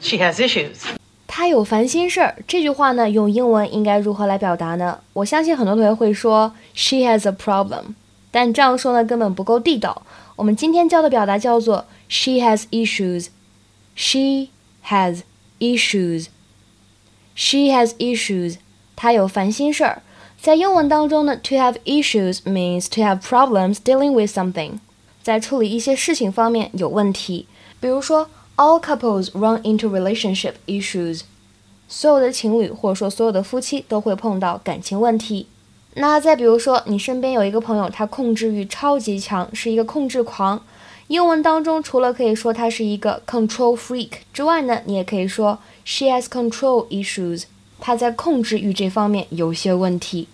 She has issues. 她有烦心事儿。这句话呢，用英文应该如何来表达呢？我相信很多同学会说 She has a problem，但这样说呢根本不够地道。我们今天教的表达叫做 She has issues. She has issues. She has issues. 她有烦心事儿。在英文当中呢，to have issues means to have problems dealing with something，在处理一些事情方面有问题。比如说，all couples run into relationship issues，所有的情侣或者说所有的夫妻都会碰到感情问题。那再比如说，你身边有一个朋友，他控制欲超级强，是一个控制狂。英文当中除了可以说他是一个 control freak 之外呢，你也可以说 she has control issues。他在控制欲这方面有些问题。